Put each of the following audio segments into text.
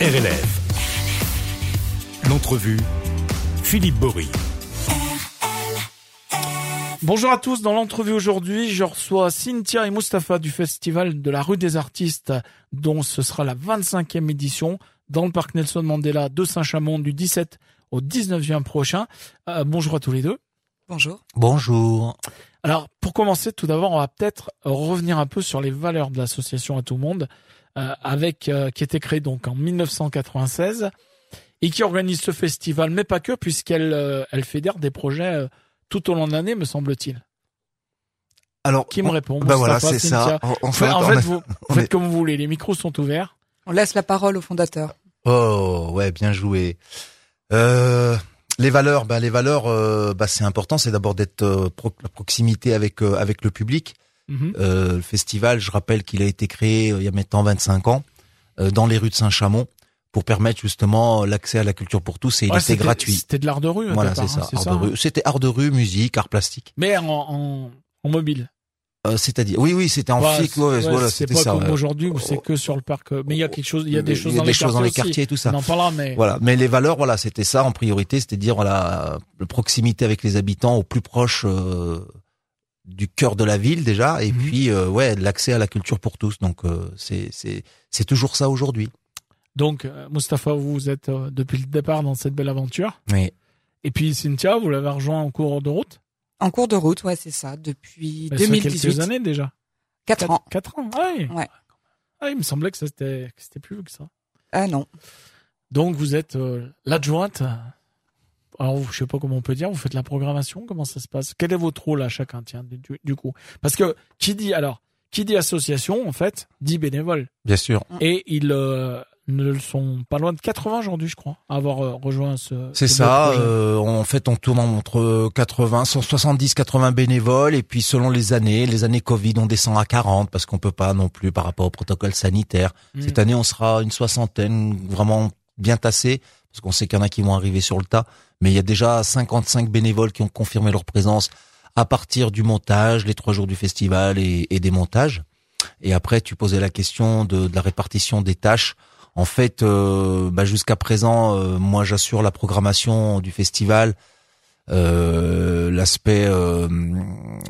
RLF. L'entrevue, Philippe Bory. Bonjour à tous, dans l'entrevue aujourd'hui, je reçois Cynthia et Mustapha du festival de la rue des artistes, dont ce sera la 25e édition dans le parc Nelson Mandela de Saint-Chamond du 17 au 19 juin prochain. Euh, bonjour à tous les deux. Bonjour. Bonjour. Alors, pour commencer, tout d'abord, on va peut-être revenir un peu sur les valeurs de l'association à tout le monde, euh, avec euh, qui était créée donc en 1996 et qui organise ce festival, mais pas que, puisqu'elle euh, elle fédère des projets euh, tout au long de l'année, me semble-t-il. Alors, Qui me on- répond Bah voilà, c'est ça. En, fait, en vous, on faites est- comme vous voulez, les micros sont ouverts. On laisse la parole au fondateur. Oh, ouais, bien joué. Euh, les valeurs, bah les valeurs, euh, bah c'est important, c'est d'abord d'être euh, pro- la proximité avec euh, avec le public. Mhm. Euh, le festival, je rappelle qu'il a été créé euh, il y a maintenant 25 ans euh, dans les rues de Saint-Chamond pour permettre justement l'accès à la culture pour tous et il Ouais, était c'était- gratuit. C'était de l'art de rue. au Voilà, c'est hein, ça. Art de hein. rue. C'était art de rue, musique, art plastique. Mais en, en, en mobile. Euh, C'est-à-dire, oui, oui, c'était en Ouais, ouais, ouais, voilà, c'était pas ça. aujourd'hui où c'est que sur le parc. euh, Mais il y a quelque chose, il y a des choses il y a dans des les choses dans les quartiers quartiers, tout ça. On en parlera, mais Voilà, mais les valeurs, voilà, c'était ça en priorité, c'était dire voilà, la proximité avec les habitants au plus proche euh, du cœur de la ville déjà, et Mhm. puis euh, ouais, l'accès à la culture pour tous. Donc euh, c'est c'est c'est toujours ça aujourd'hui. donc euh, Mustapha, vous êtes euh, depuis le départ dans cette belle aventure. Oui. Et puis Cynthia, vous l'avez rejoint en cours de route? En cours de route, ouais, c'est ça, depuis Mais fait 2018. quelques années déjà. Quatre ans. Quatre ans. Ah oui. Ouais. Ah, il me semblait que ça c'était que c'était plus vieux que ça. Ah non. Donc vous êtes euh, l'adjointe. Alors je sais pas comment on peut dire. Vous faites la programmation. Comment ça se passe? Quel est votre rôle à chacun Tiens, du, du coup, parce que qui dit alors qui dit association en fait dit bénévole. Bien sûr. Et ils euh, ne sont pas loin de 80 aujourd'hui, je crois, à avoir euh, rejoint ce. C'est ce ça. euh, en fait, on tourne entre 80, 170, 80 bénévoles, et puis selon les années, les années Covid, on descend à 40 parce qu'on peut pas non plus par rapport au protocole sanitaire. Mm. Cette année, on sera une soixantaine, vraiment bien tassé, parce qu'on sait qu'il y en a qui vont arriver sur le tas. Mais il y a déjà 55 bénévoles qui ont confirmé leur présence à partir du montage, les trois jours du festival et, et des montages. Et après, tu posais la question de, de la répartition des tâches. En fait, euh, bah, jusqu'à présent, euh, moi, j'assure la programmation du festival, euh, l'aspect euh,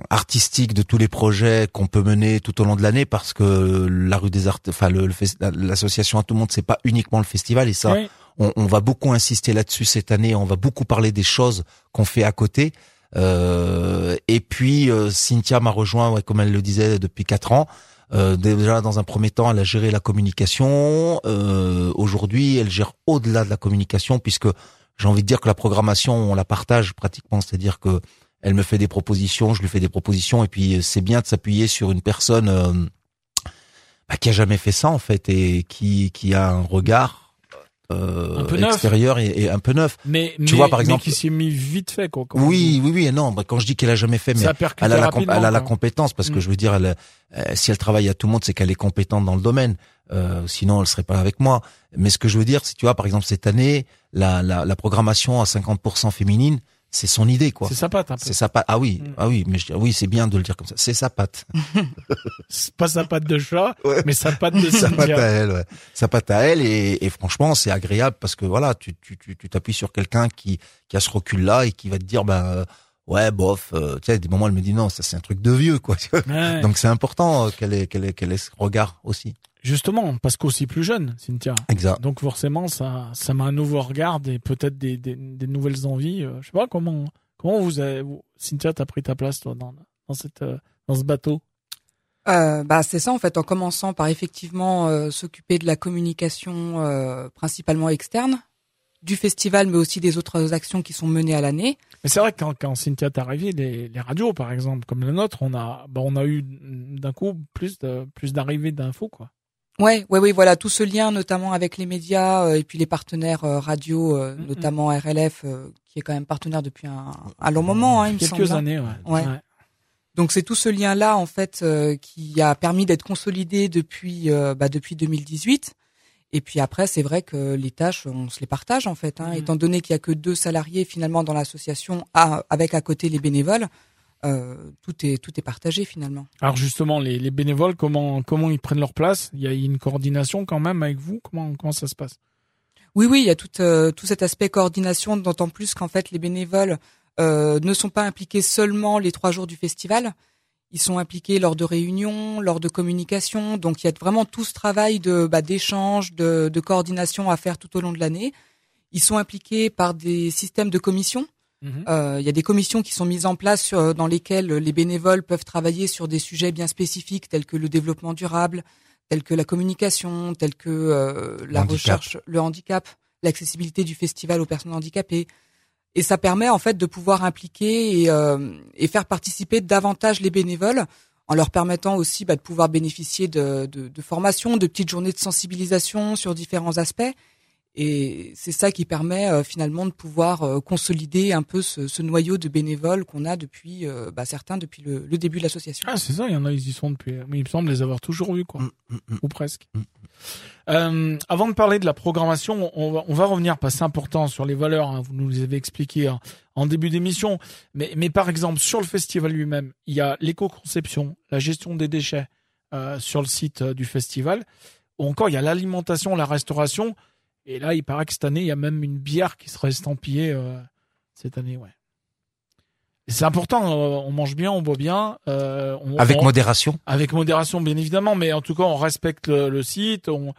artistique de tous les projets qu'on peut mener tout au long de l'année, parce que la rue des arts, enfin le, le l'association à tout le monde, c'est pas uniquement le festival, et ça. On, on va beaucoup insister là-dessus cette année. On va beaucoup parler des choses qu'on fait à côté. Euh, et puis euh, Cynthia m'a rejoint, ouais, comme elle le disait, depuis quatre ans. Euh, déjà dans un premier temps, elle a géré la communication. Euh, Aujourd'hui, elle gère au-delà de la communication, puisque j'ai envie de dire que la programmation, on la partage pratiquement. C'est-à-dire que elle me fait des propositions, je lui fais des propositions, et puis euh, c'est bien de s'appuyer sur une personne euh, bah, qui a jamais fait ça en fait et qui qui a un regard euh, extérieur et, et un peu neuf. Mais, Tu mais- vois, par mais exemple- qui s'est mis vite fait quoi. Oui, oui, oui. Non, bah, quand je dis qu'elle a jamais fait, mais elle a, la, elle a la compétence parce que Mm. je veux dire, elle, euh, si elle travaille à tout le monde, c'est qu'elle est compétente dans le domaine. Euh, sinon, elle serait pas avec moi. Mais ce que je veux dire, si tu vois, par exemple, cette année, la, la, la programmation à 50% féminine, c'est son idée, quoi. C'est sa patte. C'est sa patte. Ah oui, Mm. ah oui, mais je, oui, c'est bien de le dire comme ça. C'est sa patte. Pas sa patte de chat, Ouais. mais sa patte de sa patte à elle, ouais. Sa patte à elle et, et franchement, c'est agréable parce que voilà, tu tu tu t'appuies sur quelqu'un qui qui a ce recul-là et qui va te dire, ben euh, ouais, bof. euh, tu sais, des moments, elle me dit non, ça c'est un truc de vieux, quoi. Ouais. Donc c'est important euh, qu'elle ait qu'elle ait qu'elle ait ce regard aussi. Justement, parce qu'aussi plus jeune, Cynthia. Exact. Donc forcément, ça, ça m'a un nouveau regard et peut-être des, des, des nouvelles envies. Euh, Je sais pas comment, comment vous avez, vous- Cynthia, t'as pris ta place toi dans, dans cette, euh, dans ce bateau? Euh, bah c'est ça en fait, en commençant par effectivement euh, s'occuper de la communication euh, principalement externe du festival, mais aussi des autres actions qui sont menées à l'année. Mais c'est vrai que quand, quand Cynthia est arrivée, les, les radios, par exemple, comme la nôtre, on a, bah, on a eu d'un coup plus de, plus d'arrivées d'infos, quoi. Ouais, ouais, oui, voilà, tout ce lien, notamment avec les médias euh, et puis les partenaires euh, radio, euh, notamment RLF, qui est quand même partenaire depuis un, un long moment, hein, il me Quelques semble. hein. années, ouais. Ouais. Donc c'est tout ce lien-là en fait euh, qui a permis d'être consolidé depuis euh, bah, depuis 2018. Et puis après, c'est vrai que les tâches, on se les partage en fait, hein, Mhm. étant donné qu'il y a que deux salariés finalement dans l'association, avec à côté les bénévoles. euh, tout est tout est partagé finalement. Alors justement, les, les bénévoles, comment comment ils prennent leur place? Il y a une coordination quand même avec vous? Comment comment ça se passe? Oui, oui, il y a tout, euh, tout cet aspect coordination, d'autant plus qu'en fait les bénévoles euh, ne sont pas impliqués seulement les trois jours du festival. Ils sont impliqués lors de réunions, lors de communication. Donc il y a vraiment tout ce travail de bah, d'échange, de, de coordination à faire tout au long de l'année. Ils sont impliqués par des systèmes de commissions. Mhm. Euh, il y a des commissions qui sont mises en place sur- dans lesquelles les bénévoles peuvent travailler sur des sujets bien spécifiques tels que le développement durable, tels que la communication, tels que euh, la Handicap. recherche, le handicap, l'accessibilité du festival aux personnes handicapées. Et ça permet en fait de pouvoir impliquer et, euh, et faire participer davantage les bénévoles en leur permettant aussi bah, de pouvoir bénéficier de, de, de formations, de petites journées de sensibilisation sur différents aspects. Et c'est ça qui permet euh, finalement de pouvoir euh, consolider un peu ce, ce noyau de bénévoles qu'on a depuis, euh, bah, certains depuis le, le début de l'association. Ah, c'est ça, il y en a, ils y sont depuis. Mais il me semble les avoir toujours vus, quoi. Mm, mm, mm. Ou presque. Euh, avant de parler de la programmation, on va, revenir, parce que c'est important, sur les valeurs. hein, vous nous les avez expliquées hein, en début d'émission. Mais, par exemple, sur le festival lui-même, il y a l'éco-conception, la gestion des déchets euh, sur le site euh, du festival. Ou encore, il y a l'alimentation, la restauration. Et là, il paraît que cette année, il y a même une bière qui sera estampillée cette année, ouais. C'est important, on mange bien, on boit bien. euh, on, Avec on- modération. avec modération, bien évidemment, mais en tout cas, on respecte le, le site, on,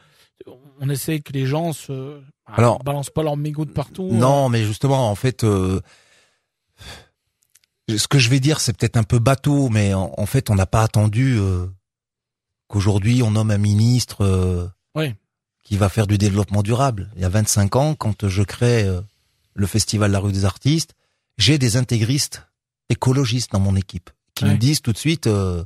on essaie que les gens se bah, Alors- balancent pas leurs mégots de partout. Non, mais justement, en fait, euh, ce que je vais dire, c'est peut-être un peu bateau, mais en, en fait, on n'a pas attendu euh, qu'aujourd'hui on nomme un ministre euh, Oui. qui va faire du développement durable. Il y a 25 ans, quand je crée euh, le festival La Rue des Artistes, j'ai des intégristes écologistes dans mon équipe qui Ouais. me disent tout de suite euh,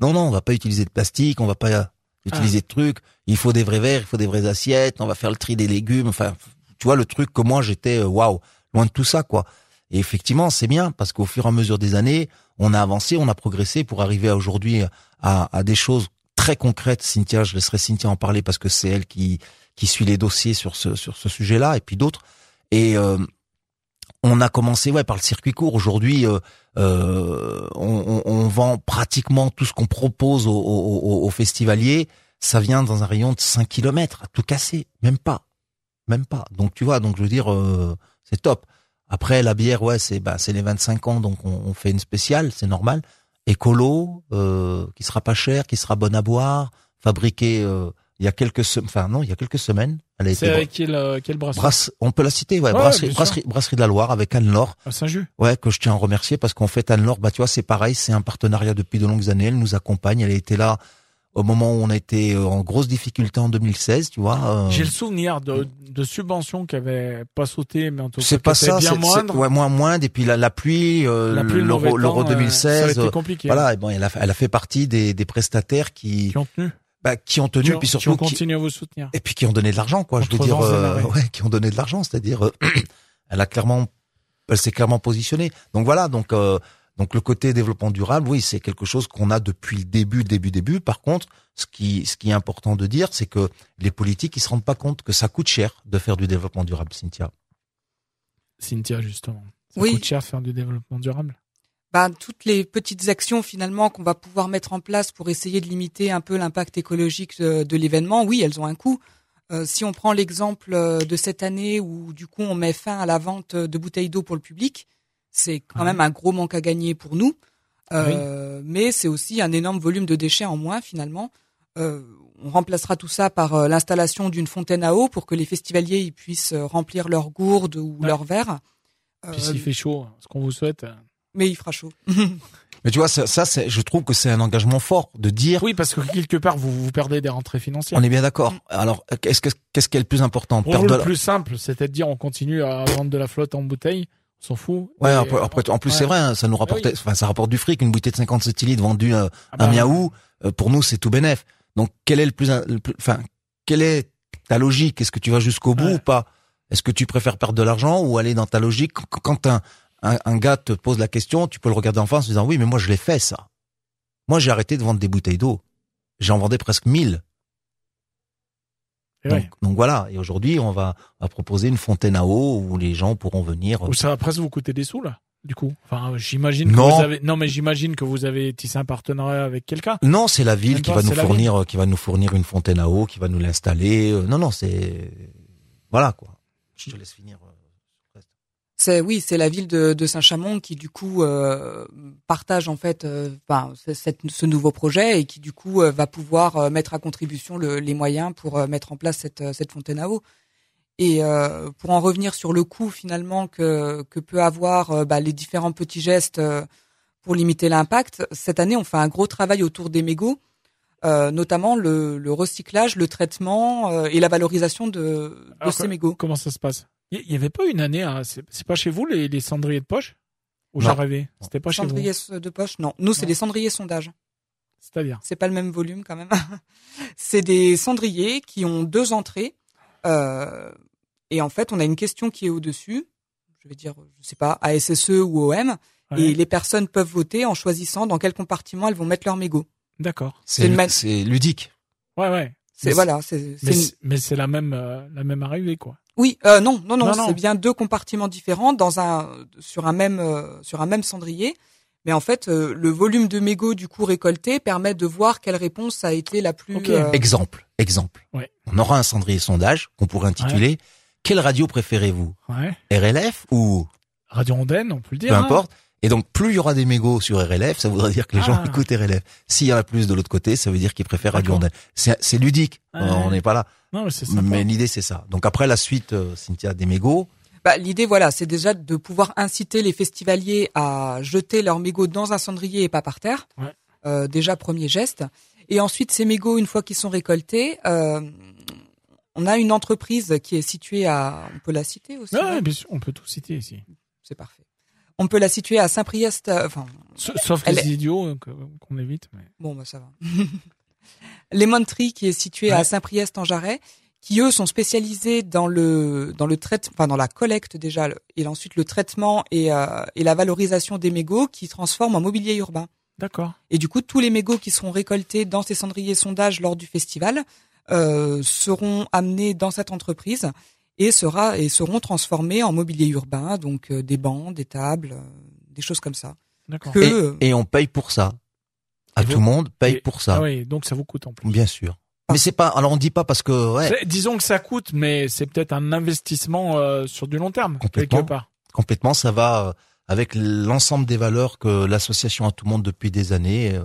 non, non, on va pas utiliser de plastique, on va pas utiliser de trucs. Il faut des vrais verres, il faut des vraies assiettes, on va faire le tri des légumes. Enfin, tu vois le truc que moi j'étais euh, waouh, loin de tout ça quoi. Et effectivement, c'est bien parce qu'au fur et à mesure des années, on a avancé, on a progressé pour arriver aujourd'hui à, à des choses très concrètes. Cynthia, je laisserai Cynthia en parler parce que c'est elle qui qui suit les dossiers sur ce sur ce sujet-là et puis d'autres. Et euh, on a commencé ouais par le circuit court. Aujourd'hui, euh, euh, on, vend pratiquement tout ce qu'on propose aux, festivaliers. Ça vient dans un rayon de 5 kilomètres, à tout casser, même pas, même pas. Donc tu vois, donc je veux dire, euh, c'est top. Après la bière, ouais, c'est bah c'est les 25 ans, donc on, on fait une spéciale, c'est normal. Écolo, qui sera pas cher, qui sera bonne à boire, fabriqué euh, il y a quelques semaines, enfin non, il y a quelques semaines. Elle a C'est été avec quel, euh, quel brasserie Brasse, on peut la citer, ouais, Ouais, brasserie, brasserie, brasserie de la Loire avec Anne-Laure, À Saint-Just. ouais, que je tiens à remercier parce qu'en fait Anne-Laure, bah tu vois, c'est pareil, c'est un partenariat depuis de longues années, elle nous accompagne, elle a été là au moment où on était euh, en grosse difficulté en 2016, tu vois. euh, J'ai le souvenir de, de subventions qui avaient pas sauté, mais en tout cas c'est pas ça, bien c'est c'est- moindres. ouais, moins moindre et puis la, la pluie, euh, l'euro l'euro temps, euh, ça a 2016, été euh, compliqué. voilà, et bon, elle a, elle a fait partie des, des prestataires qui, Qui ont tenu. Bah, qui ont tenu, Qui ont, puis qui surtout ont qui, continué à vous soutenir. et puis qui ont donné de l'argent quoi je veux dire et euh, ouais qui ont donné de l'argent c'est-à-dire euh, elle a clairement elle s'est clairement positionnée donc voilà donc euh, donc le côté développement durable oui c'est quelque chose qu'on a depuis le début début début par contre ce qui ce qui est important de dire c'est que les politiques ils se rendent pas compte que ça coûte cher de faire du développement durable Cynthia Cynthia, justement. Ça Oui. coûte cher de faire du développement durable. Bah, toutes les petites actions finalement qu'on va pouvoir mettre en place pour essayer de limiter un peu l'impact écologique de, de l'événement, oui, elles ont un coût. Euh, si on prend l'exemple euh, de cette année où du coup on met fin à la vente de bouteilles d'eau pour le public, c'est quand Ouais. même un gros manque à gagner pour nous, Euh, mais c'est aussi un énorme volume de déchets en moins finalement. Euh, on remplacera tout ça par l'installation d'une fontaine à eau pour que les festivaliers ils puissent remplir leurs gourdes ou Ouais. leurs verres. Puis s'il fait chaud, ce qu'on vous souhaite. Mais il fera chaud. mais tu vois ça, ça c'est je trouve que c'est un engagement fort de dire Oui, parce que quelque part, vous, vous perdez des rentrées financières. on est bien d'accord alors qu'est-ce que qu'est-ce qui est le plus important? Pour Perdre de le la- plus simple, c'était de dire on continue à vendre de la flotte en bouteille, on s'en fout. Ouais, Et, après, après, en plus ouais. c'est vrai, hein, ça nous rapportait, oui. enfin ça rapporte du fric, une bouteille de 50 centilitres vendue euh, ah bah, à Miaou, euh, pour nous c'est tout bénef. Donc quel est le plus, le plus- enfin quelle est ta logique? Est-ce que tu vas jusqu'au bout Ouais. ou pas? Est-ce que tu préfères perdre de l'argent ou aller dans ta logique Qu- Quand un, un, un gars te pose la question, tu peux le regarder en face en disant oui, mais moi je l'ai fait ça. Moi j'ai arrêté de vendre des bouteilles d'eau. J'en vendais presque 1000. et Donc, ouais. donc voilà. Et aujourd'hui on va, proposer une fontaine à eau où les gens pourront venir. Ou ça va presque vous coûter des sous, là, du coup? Enfin, j'imagine que Non. vous avez, non, mais j'imagine que vous avez tissé un partenariat avec quelqu'un. Non, c'est la ville Même qui pas, va nous fournir, euh, qui va nous fournir une fontaine à eau, qui va nous l'installer. Euh, Non, non, c'est voilà quoi. Je te laisse finir. C'est oui, c'est la ville de, de Saint-Chamond qui du coup euh, partage en fait euh, ben, ce- cette- ce nouveau projet et qui du coup euh, va pouvoir mettre à contribution le- les moyens pour mettre en place cette, cette fontaine à eau. Et euh, pour en revenir sur le coût finalement que, que peut avoir bah, les différents petits gestes pour limiter l'impact, cette année on fait un gros travail autour des mégots, euh, notamment le, le recyclage, le traitement euh, et la valorisation de, de Alors, ces mégots. Comment ça se passe? Il y, y avait pas une année, hein, c'est pas chez vous les, les cendriers de poche? Ou j'ai rêvé C'était pas chez vous? Cendriers de poche, non. Nous, c'est des cendriers sondage. C'est-à-dire? C'est pas le même volume quand même. c'est des cendriers qui ont deux entrées. Euh, et en fait, on a une question qui est au-dessus. Je vais dire, je sais pas, ASSE ou OM. Ouais. Et les personnes peuvent voter en choisissant dans quel compartiment elles vont mettre leur mégot. D'accord. C'est ludique. Ouais, ouais. C'est Mais voilà, c'est c'est Mais c'est- la même, euh, la même arrivée, quoi. oui, euh, non, non, non, Non, non. c'est bien deux compartiments différents dans un sur un même euh, sur un même cendrier. Mais en fait, euh, le volume de mégots du coup récolté permet de voir quelle réponse a été la plus. Ok. euh, Exemple, exemple. Ouais. On aura un cendrier sondage qu'on pourrait intituler Quelle radio préférez-vous? Ouais. RLF ou Radio Ondaine, on peut le dire. peu hein. importe Et donc plus il y aura des mégots sur RLF, ça voudrait dire que les gens Ah. écoutent RLF. S'il y en a plus de l'autre côté, ça veut dire qu'ils préfèrent Radio. C'est c'est ludique. Ouais. On n'est pas là. Non, mais. Mais l'idée c'est ça. Donc après la suite, euh, Cynthia des mégots. Bah, l'idée, voilà, c'est déjà de pouvoir inciter les festivaliers à jeter leurs mégots dans un cendrier et pas par terre. Ouais. Euh, déjà, premier geste. Et ensuite, ces mégots, une fois qu'ils sont récoltés, euh, on a une entreprise qui est située à, on peut la citer aussi. Ouais, bien sûr, on peut tout citer ici. C'est parfait. On peut la situer à Saint-Priest, euh, enfin, Sauf les est- idiots euh, qu'on évite. Mais... Bon, bah, ça va. Lemon Tree, qui est situé Ouais. à Saint-Priest en Jarret, qui eux sont spécialisés dans le dans le traitement, enfin dans la collecte déjà, et ensuite le traitement et euh, et la valorisation des mégots qui transforment en mobilier urbain. D'accord. Et du coup, tous les mégots qui seront récoltés dans ces cendriers sondages lors du festival euh, seront amenés dans cette entreprise et sera et seront transformés en mobilier urbain, donc euh, des bancs, des tables, euh, des choses comme ça. D'accord. Que- Et, euh, et on paye pour ça. À Et tout vous- le monde paye Et- pour ça. Ah oui, donc ça vous coûte en plus. Bien sûr. Mais c'est pas. Alors on dit pas parce que ouais, Disons que ça coûte, mais c'est peut-être un investissement euh, sur du long terme, Complètement. quelque part. complètement ça va euh, avec l'ensemble des valeurs que l'association a tout le monde depuis des années.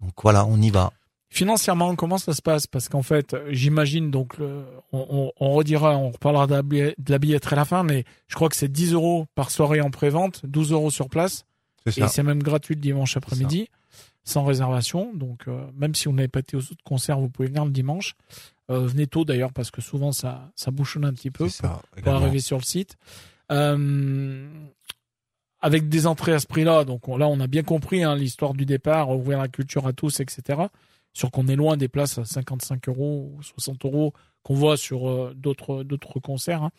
Donc voilà, on y va. Financièrement, comment ça se passe? Parce qu'en fait, j'imagine donc, le, on, on, on redira, on reparlera de la, billet- de la billetterie à la fin, mais je crois que c'est 10 euros par soirée en pré-vente, 12 euros sur place, et c'est même gratuit le dimanche après-midi, sans réservation. Donc, euh, même si vous n'avez pas été aux autres concerts, vous pouvez venir le dimanche. Euh, venez tôt d'ailleurs, parce que souvent ça, ça bouchonne un petit peu ça. pour également. arriver sur le site. Euh, avec des entrées à ce prix-là, donc on- là on a bien compris hein, l'histoire du départ, ouvrir la culture à tous, etc. Sur qu'on est loin des places à 55 euros ou 60 euros qu'on voit sur euh, d'autres d'autres concerts. hein.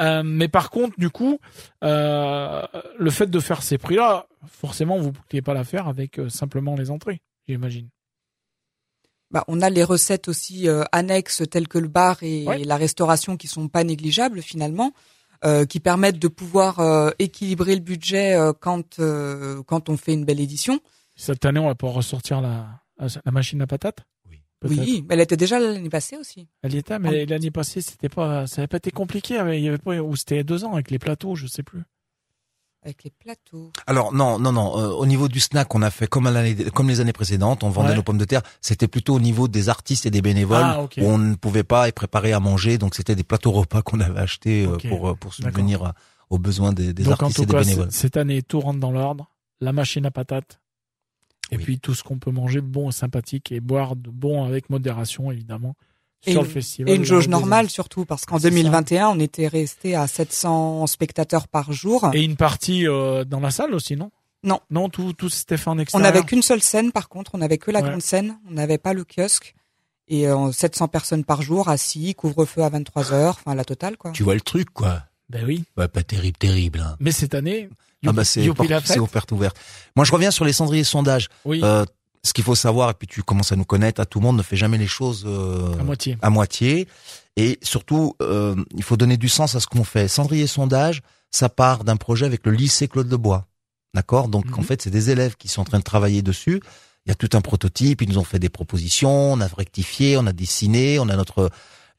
Euh, mais par contre, du coup, euh, le fait de faire ces prix-là, forcément, vous ne pouviez pas la faire avec simplement les entrées, j'imagine. Bah, on a les recettes aussi annexes telles que le bar et Ouais. la restauration qui sont pas négligeables finalement, qui permettent de pouvoir équilibrer le budget quand quand on fait une belle édition. Cette année, on va pouvoir ressortir la, la machine à patates. Oui. Oui, mais elle était déjà l'année passée aussi. Elle y était, mais l'année passée, c'était pas, ça avait pas été compliqué. Il y avait pas, ou c'était y deux ans avec les plateaux, je sais plus. Avec les plateaux. Alors non, non, non. euh, au niveau du snack, on a fait comme, à l'année- comme les années précédentes. On vendait Ouais. nos pommes de terre. C'était plutôt au niveau des artistes et des bénévoles Ah, ok. où on ne pouvait pas être préparé à manger. Donc c'était des plateaux repas qu'on avait achetés euh, pour euh, pour subvenir aux besoins des, des Donc en artistes tout et des cas, bénévoles. cette année, tout rentre dans l'ordre. La machine à patates. Et Oui. puis tout ce qu'on peut manger bon et sympathique et boire de bon avec modération, évidemment, Et sur une- le festival. Et une jauge normale surtout parce qu'en C'est ça. 2021 on était resté à 700 spectateurs par jour. Et une partie euh, dans la salle aussi, non? Non. Non, tout, tout c'était fait en On extérieur. n'avait qu'une seule scène par contre, on n'avait que la Ouais. grande scène, on n'avait pas le kiosque. Et euh, 700 personnes par jour assis, couvre-feu à 23 heures, enfin la totale quoi. Tu vois le truc, quoi? Ben oui. Ouais, pas terrible, terrible. Hein. Mais cette année, Ah bah c'est offerte ouverte. Moi, je reviens sur les cendriers sondages. Oui, Euh, ce qu'il faut savoir, et puis tu commences à nous connaître, à tout le monde ne fait jamais les choses euh, à moitié. à moitié. Et surtout, euh, il faut donner du sens à ce qu'on fait. Cendrier sondage, ça part d'un projet avec le lycée Claude Lebois. D'accord? Donc Mhm. en fait, c'est des élèves qui sont en train de travailler dessus. Il y a tout un prototype, ils nous ont fait des propositions, on a rectifié, on a dessiné, on a notre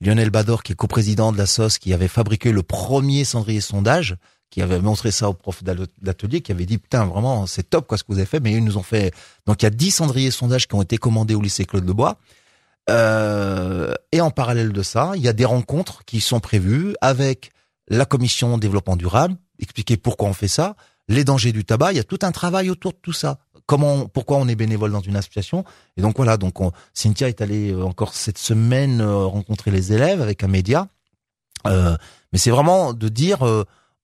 Lionel Bador, qui est coprésident de la SOS, qui avait fabriqué le premier cendrier sondage, qui avait montré ça au prof d'atelier, qui avait dit putain vraiment c'est top quoi ce que vous avez fait, mais ils nous ont fait donc il y a 10 cendriers sondages qui ont été commandés au lycée Claude Lebois. Euh, et en parallèle de ça, il y a des rencontres qui sont prévues avec la commission développement durable, expliquer pourquoi on fait ça, les dangers du tabac, il y a tout un travail autour de tout ça. Comment, pourquoi on est bénévole dans une association Et donc voilà, donc Cynthia est allée euh, encore cette semaine euh, rencontrer les élèves avec un média. Euh, mais c'est vraiment de dire,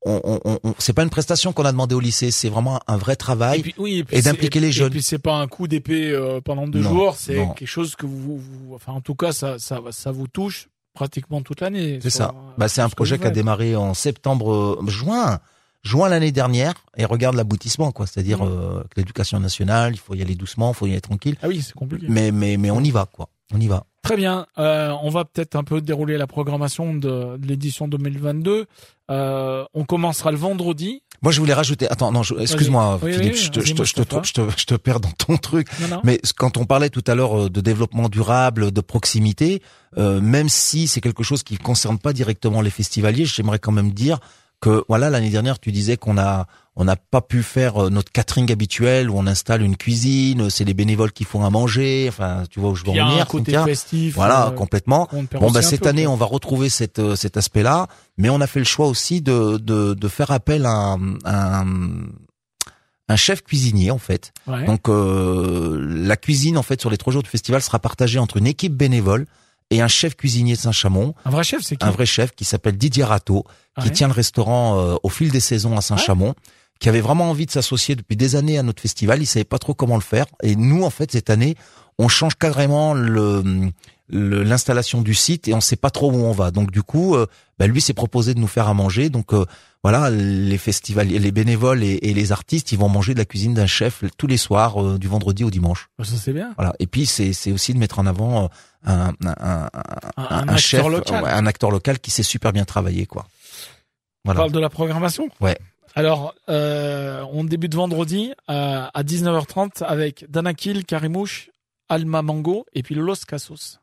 on, on, on c'est pas une prestation qu'on a demandé au lycée, c'est vraiment un vrai travail et, oui, et, d'impliquer les jeunes. Et puis c'est pas un coup d'épée pendant deux jours, c'est quelque chose que vous, vous, enfin en tout cas ça, ça, ça vous touche pratiquement toute l'année. C'est ça. Bah, c'est un projet qui a démarré en septembre, juin juin l'année dernière et regarde l'aboutissement quoi c'est-à-dire mmh. euh, l'éducation nationale il faut y aller doucement il faut y aller tranquille ah oui c'est compliqué mais mais mais on y va quoi on y va très bien. Euh, on va peut-être un peu dérouler la programmation de, de l'édition 2022 euh, on commencera le vendredi. Moi, je voulais rajouter. Attends, non, excuse-moi, Philippe, je, te, je, te, je, te, je, te, perds dans ton truc. Mais quand on parlait tout à l'heure euh, de développement durable, de proximité, euh, même si c'est quelque chose qui concerne pas directement les festivaliers, j'aimerais quand même dire que voilà l'année dernière tu disais qu'on a on n'a pas pu faire euh, notre catering habituel où on installe une cuisine, c'est les bénévoles qui font à manger, enfin tu vois où je veux en venir. côté festif. Voilà, euh, complètement. Bon bah cette année on va retrouver cette, euh, cet aspect-là, mais on a fait le choix aussi de de, de faire appel à un, un chef cuisinier en fait. Donc la cuisine en fait sur les trois jours du festival sera partagée entre une équipe bénévole et un chef cuisinier de Saint-Chamond. Un vrai chef, c'est qui Un vrai chef qui s'appelle Didier Rateau, qui tient le restaurant euh, au fil des saisons à Saint-Chamond, qui avait vraiment envie de s'associer depuis des années à notre festival. Il savait pas trop comment le faire. Et nous, en fait, cette année, on change carrément le l'installation du site et on sait pas trop où on va. Donc du coup, euh, bah, lui s'est proposé de nous faire à manger. Donc euh, voilà, les festivaliers, les bénévoles et, les artistes, ils vont manger de la cuisine d'un chef tous les soirs, du vendredi au dimanche. Bah, ça c'est bien. Voilà. Et puis c'est c'est aussi de mettre en avant un, un, un, un, chef, local. un acteur local qui sait super bien travailler, quoi. Voilà. On parle de la programmation? Ouais. Alors, euh, on débute vendredi euh, à 19h30 avec Danakil, Karimouche, Alma Mango et puis Los Casos.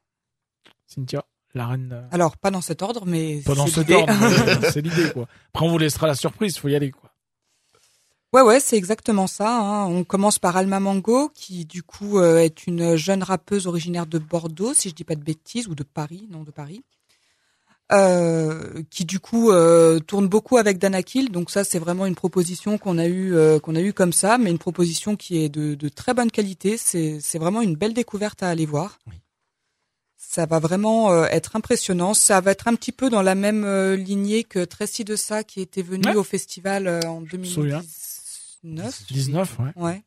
Cynthia, la reine. Alors, pas dans cet ordre, mais pas dans cet ordre. c'est l'idée, quoi. Après, on vous laissera la surprise. Faut y aller, quoi. Ouais, ouais, c'est exactement ça. Hein. On commence par Alma Mango, qui du coup euh, est une jeune rappeuse originaire de Bordeaux, si je dis pas de bêtises, ou de Paris, non de Paris, euh, qui du coup euh, tourne beaucoup avec Danakil. Donc ça, c'est vraiment une proposition qu'on a eu qu'on a eu comme ça, mais une proposition qui est de, de très bonne qualité. C'est c'est vraiment une belle découverte à aller voir. Oui. Ça va vraiment être impressionnant. Ça va être un petit peu dans la même lignée que Tracy de qui était venu au festival en 2010. 19. ouais. Ouais.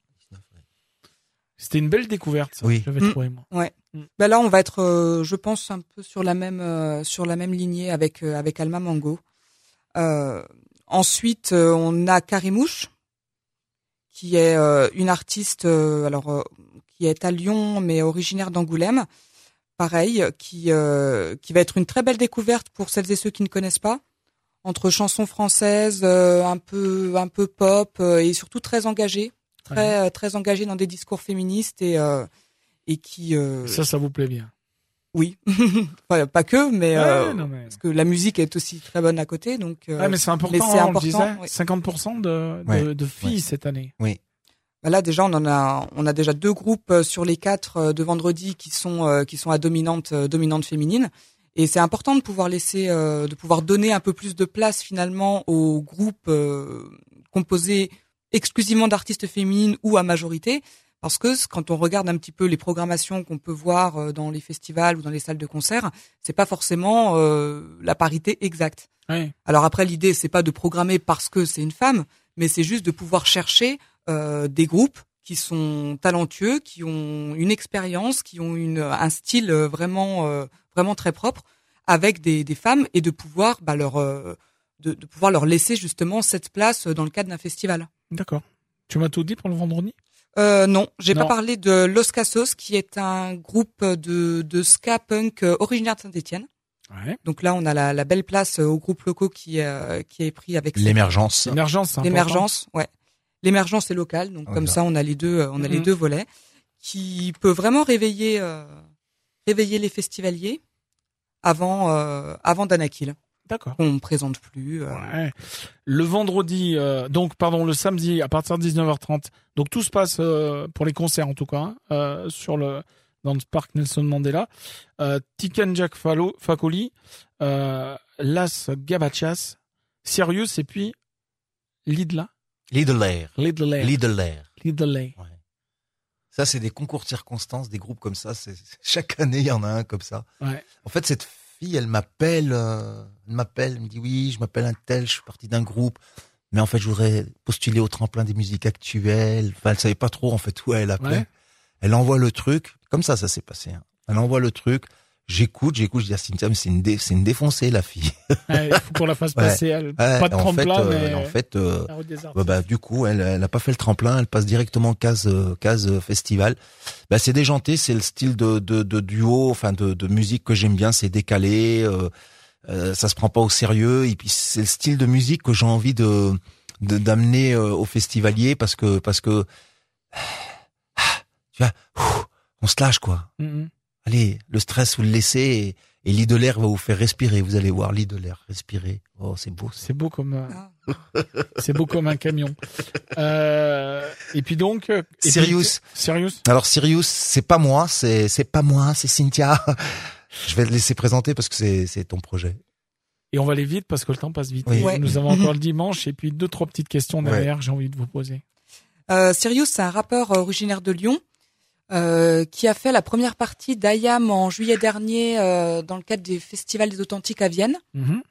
C'était une belle découverte, ça, oui. j'avais trouvé moi. Ouais. Mm. Bah là, on va être, euh, je pense, un peu sur la même euh, sur la même lignée avec euh, avec Alma Mango. ensuite, on a Karimouche, qui est une artiste, alors qui est à Lyon, mais originaire d'Angoulême. Pareil, qui qui va être une très belle découverte pour celles et ceux qui ne connaissent pas entre chansons françaises, euh, un peu un peu pop euh, et surtout très engagées, très euh, très engagées dans des discours féministes et et qui ça ça vous plaît bien. Oui, pas que, mais, parce que la musique est aussi très bonne à côté, donc. ouais, mais c'est important. c'est important. 50% de, de, de filles cette année. Oui. Bah là déjà on en a on a déjà deux groupes sur les quatre de vendredi qui sont qui sont à dominante dominante féminine et c'est important de pouvoir laisser, euh, de pouvoir donner un peu plus de place finalement aux groupes euh, composés exclusivement d'artistes féminines ou à majorité, parce que quand on regarde un petit peu les programmations qu'on peut voir euh, dans les festivals ou dans les salles de concert, c'est pas forcément la parité exacte. Oui. Alors après, l'idée c'est pas de programmer parce que c'est une femme, mais c'est juste de pouvoir chercher des groupes qui sont talentueux, qui ont une expérience, qui ont une, un style vraiment vraiment très propre avec des, des femmes et de pouvoir bah, leur euh, de, de, pouvoir leur laisser justement cette place dans le cadre d'un festival. D'accord. Tu m'as tout dit pour le vendredi? Euh, non, j'ai pas parlé de Los Casos, qui est un groupe de, de ska punk originaire de Saint-Étienne. Ouais. Donc là, on a la, la belle place aux groupes locaux qui euh, qui est pris avec l'émergence. L'émergence, l'émergence, ouais. L'émergence est locale, donc comme ça, on a les deux, on a les mhm. deux volets, qui peut vraiment réveiller euh, réveiller les festivaliers. avant euh, avant Danakil D'accord. ne présente plus. euh. Ouais. Le vendredi, euh, donc pardon, le samedi à partir de 19h30. Donc tout se passe euh, pour les concerts en tout cas hein, euh, sur le dans le parc Nelson Mandela. Euh, Tiken Jack Fallo- Fakoli, euh, Las Gabachas, Sirius et puis Lidla, Lidler. Lidler, Lidler. Lidler. Ça, c'est des concours de circonstances, des groupes comme ça. C'est chaque année, il y en a un comme ça. Ouais. En fait, cette fille, elle m'appelle, euh, elle m'appelle, elle me dit oui, je m'appelle un tel, je suis partie d'un groupe, mais en fait, je voudrais postuler au tremplin des musiques actuelles. Enfin, elle savait pas trop en fait où elle appelait. Ouais. Elle envoie le truc, comme ça, ça s'est passé. hein. Elle envoie le truc. J'écoute, j'écoute, je dis à Cynthia, mais c'est une, dé- c'est une défoncée la fille. Ouais, Il faut qu'on la fasse Ouais. passer. Elle, Ouais, pas de tremplin, euh, mais en fait, euh, bah, bah, du coup, elle, elle a pas fait le tremplin, elle passe directement case euh, case euh, festival. Bah, c'est déjanté, c'est le style de, de, de duo, enfin de, de musique que j'aime bien, c'est décalé, euh, euh, ça se prend pas au sérieux, et puis c'est le style de musique que j'ai envie de de- d'amener euh, aux festivaliers parce que parce que tu vois, on se lâche quoi. Mhm. Allez, le stress vous le laissez et, et l'air va vous faire respirer. Vous allez voir l'air respirer. Oh, c'est beau. C'est beau comme euh, Ah. c'est beau comme un camion. Euh, et puis donc euh, puis- Sirius. Sirius? Alors Sirius, c'est pas moi, c'est c'est pas moi, c'est Cynthia. Je vais te laisser présenter parce que c'est c'est ton projet. Et on va aller vite parce que le temps passe vite. Oui. Ouais. Nous avons encore le dimanche et puis deux trois petites questions Ouais. derrière que j'ai envie de vous poser. Euh, Sirius, c'est un rappeur originaire de Lyon euh, qui a fait la première partie d'IAM en juillet dernier euh, dans le cadre des festivals des authentiques à Vienne Mhm.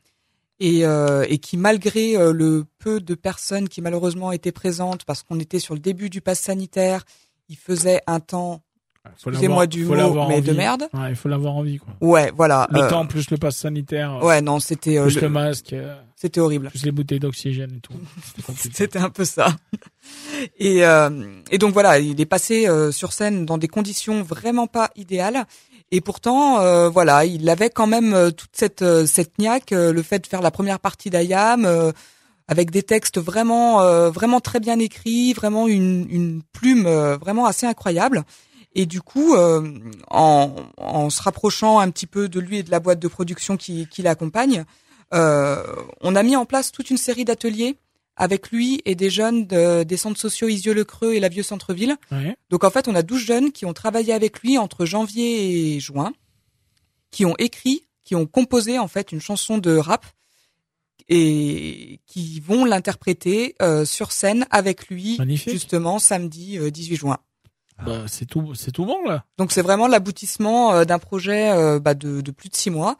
et, euh, et qui, malgré euh, le peu de personnes qui malheureusement étaient présentes parce qu'on était sur le début du pass sanitaire, il faisait un temps, excusez-moi du mot, mais de envie. merde. Ouais, il faut l'avoir envie quoi. Ouais, voilà. Le euh, temps plus le pass sanitaire, Ouais, non, c'était euh, plus le- le masque, euh, c'était horrible. plus les bouteilles d'oxygène et tout. C'était un peu ça. Et, euh, et donc voilà, il est passé euh, sur scène dans des conditions vraiment pas idéales. Et pourtant, euh, voilà, il avait quand même euh, toute cette euh, cette niaque, euh, le fait de faire la première partie d'Ayam euh, avec des textes vraiment euh, vraiment très bien écrits, vraiment une une plume euh, vraiment assez incroyable. Et du coup, euh, en, en se rapprochant un petit peu de lui et de la boîte de production qui, qui l'accompagne, euh, on a mis en place toute une série d'ateliers avec lui et des jeunes de- des centres sociaux Isieux-le-Creux et la Vieux Centre-Ville. Ouais. Donc en fait, on a 12 jeunes qui ont travaillé avec lui entre janvier et juin, qui ont écrit, qui ont composé en fait une chanson de rap et qui vont l'interpréter euh, sur scène avec lui Magnifique. justement samedi euh, 18 juin. Bah, c'est tout, c'est tout bon là. Donc c'est vraiment l'aboutissement euh, d'un projet euh, bah, de, de plus de six mois,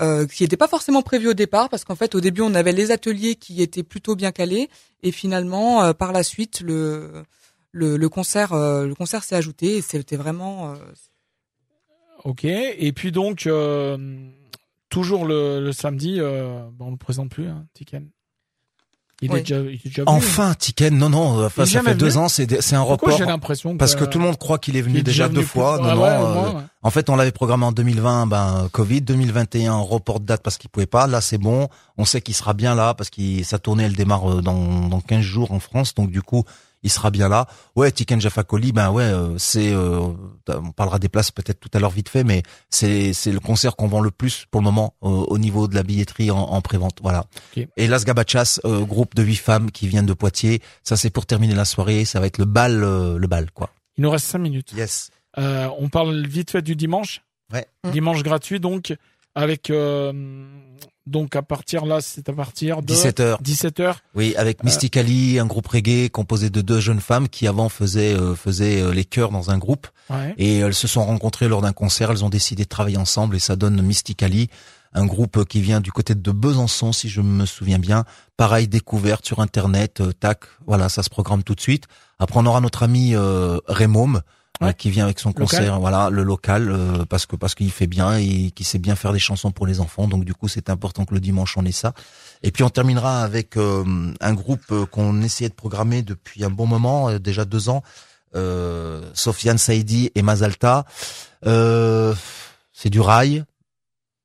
euh, qui n'était pas forcément prévu au départ, parce qu'en fait au début on avait les ateliers qui étaient plutôt bien calés, et finalement euh, par la suite le le, le concert euh, le concert s'est ajouté et c'était vraiment Ok. Et puis donc toujours le, le samedi, euh, bah, on le présente plus, hein, Tiken. Il est Oui. déjà, il est déjà venu. Enfin, Tiken, non, non, enfin, est ça fait deux ans, c'est c'est un Pourquoi report. j'ai l'impression Parce que tout le monde croit qu'il est venu est déjà venu deux fois. Ah Non, ouais, non. moins, euh, ouais. En fait, on l'avait programmé en 2020, ben Covid, 2021, report de date parce qu'il pouvait pas. Là, c'est bon. On sait qu'il sera bien là parce que sa tournée elle démarre euh, dans dans 15 jours en France, donc du coup, il sera bien là. Ouais, Tiken Jafakoli, ben ouais, euh, c'est euh, on parlera des places peut-être tout à l'heure vite fait, mais c'est c'est le concert qu'on vend le plus pour le moment euh, au niveau de la billetterie en, en prévente. Voilà. Et Las Gabachas, euh, groupe de huit femmes qui viennent de Poitiers. Ça, c'est pour terminer la soirée. Ça va être le bal, euh, le bal, quoi. Il nous reste cinq minutes. Yes. Euh, on parle vite fait du dimanche. Ouais. Dimanche gratuit donc avec euh, donc à partir là c'est à partir de 17h. 17 h Oui, avec Mystically, un groupe reggae composé de deux jeunes femmes qui avant faisaient euh, faisaient euh, les chœurs dans un groupe Ouais. et elles se sont rencontrées lors d'un concert. Elles ont décidé de travailler ensemble et ça donne Mystically, un groupe qui vient du côté de Besançon, si je me souviens bien. Pareil, découverte sur internet, euh, tac, voilà, ça se programme tout de suite. Après, on aura notre ami euh, Raymond. Euh, Ouais. qui vient avec son Local. concert, voilà, le local, euh, parce que parce qu'il fait bien et qu'il sait bien faire des chansons pour les enfants. Donc du coup, c'est important que le dimanche on ait ça. Et puis on terminera avec euh, un groupe euh, qu'on essayait de programmer depuis un bon moment, euh, déjà deux ans, euh, Sofiane Saidi et Mazalta. Euh, c'est du rail,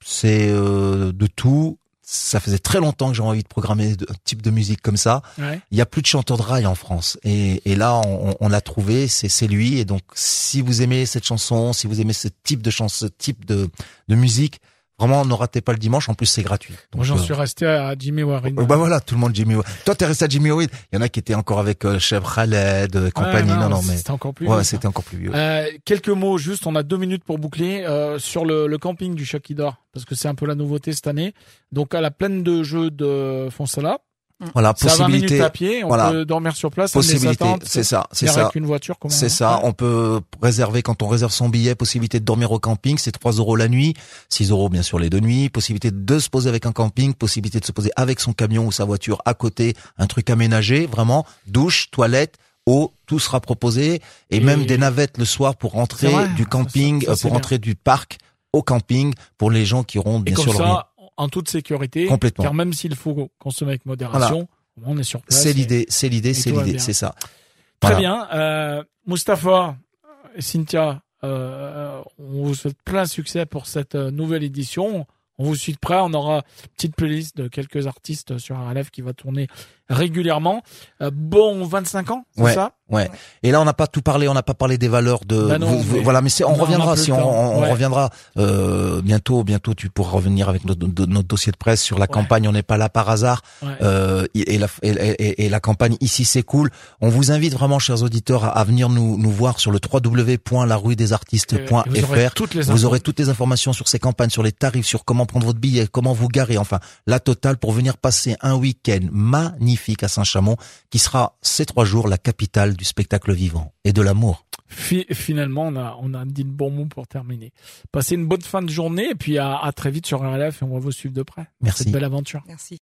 c'est euh, de tout. Ça faisait très longtemps que j'avais envie de programmer un type de musique comme ça. Ouais. Il y a plus de chanteurs de rail en France, et, et là on, on l'a trouvé, c'est c'est lui. Et donc si vous aimez cette chanson, si vous aimez ce type de chanson, ce type de, de musique, Vraiment, ne ratez pas le dimanche. En plus, c'est gratuit. Moi, j'en euh, suis resté à Jimmy Warren. Bah voilà, tout le monde Jimmy. Wade. Toi, t'es resté à Jimmy Wade. Il y en a qui étaient encore avec euh, Chef Khaled, euh, compagnie. non, non, mais C'était encore plus. ouais, c'était encore plus vieux. Euh, quelques mots, juste, on a deux minutes pour boucler euh, sur le, le camping du Chakidor, parce que c'est un peu la nouveauté cette année. Donc à la plaine de jeu de Fonsala, Voilà, c'est à 20 minutes possibilité, à pied, on voilà. peut dormir sur place, possibilité. C'est ça, c'est ça. avec une voiture, comment C'est ça, on peut réserver quand on réserve son billet, possibilité de dormir au camping, c'est 3 euros la nuit, 6 euros bien sûr les deux nuits, possibilité de se poser avec un camping, possibilité de se poser avec son camion ou sa voiture à côté, un truc aménagé, vraiment, douche, toilette, eau, tout sera proposé, et, Et- même des navettes le soir pour rentrer vrai, du camping, ça, ça, euh, pour bien. rentrer du parc au camping pour les gens qui auront Et bien comme sûr ça, en toute sécurité, Complètement. car même s'il faut consommer avec modération, on est sur place. C'est l'idée, c'est l'idée, c'est l'idée, c'est ça. Très Voilà. bien. Euh, Mustapha, Cynthia, euh, on vous souhaite plein succès pour cette euh, nouvelle édition. On vous suit de près. On aura une petite playlist de quelques artistes sur RLF qui va tourner régulièrement. Euh, bon 25 ans, c'est Ouais. ça? Ouais. Et là, on n'a pas tout parlé, on n'a pas parlé des valeurs de. Bah non, vous- vous- mais- voilà, mais on reviendra si on, reviendra euh, bientôt. Bientôt, tu pourras revenir avec notre, dossier de presse sur la Ouais. campagne. On n'est pas là par hasard. Euh, et, la, et, et- et la campagne ici, c'est cool. On vous invite vraiment, chers auditeurs, à, à venir nous, nous voir sur le Et vous aurez www.laruedesartistes.fr. toutes les Vous aurez toutes les informations sur ces campagnes, sur les tarifs, sur comment prendre votre billet, comment vous garer, enfin la totale pour venir passer un week-end magnifique à Saint-Chamond, qui sera ces trois jours la capitale du spectacle vivant et de l'amour. Fi- finalement, on a, on a dit le bon mot pour terminer. Passez une bonne fin de journée et puis à, à très vite sur RLF et on va vous suivre de près. Merci. Cette belle aventure. Merci.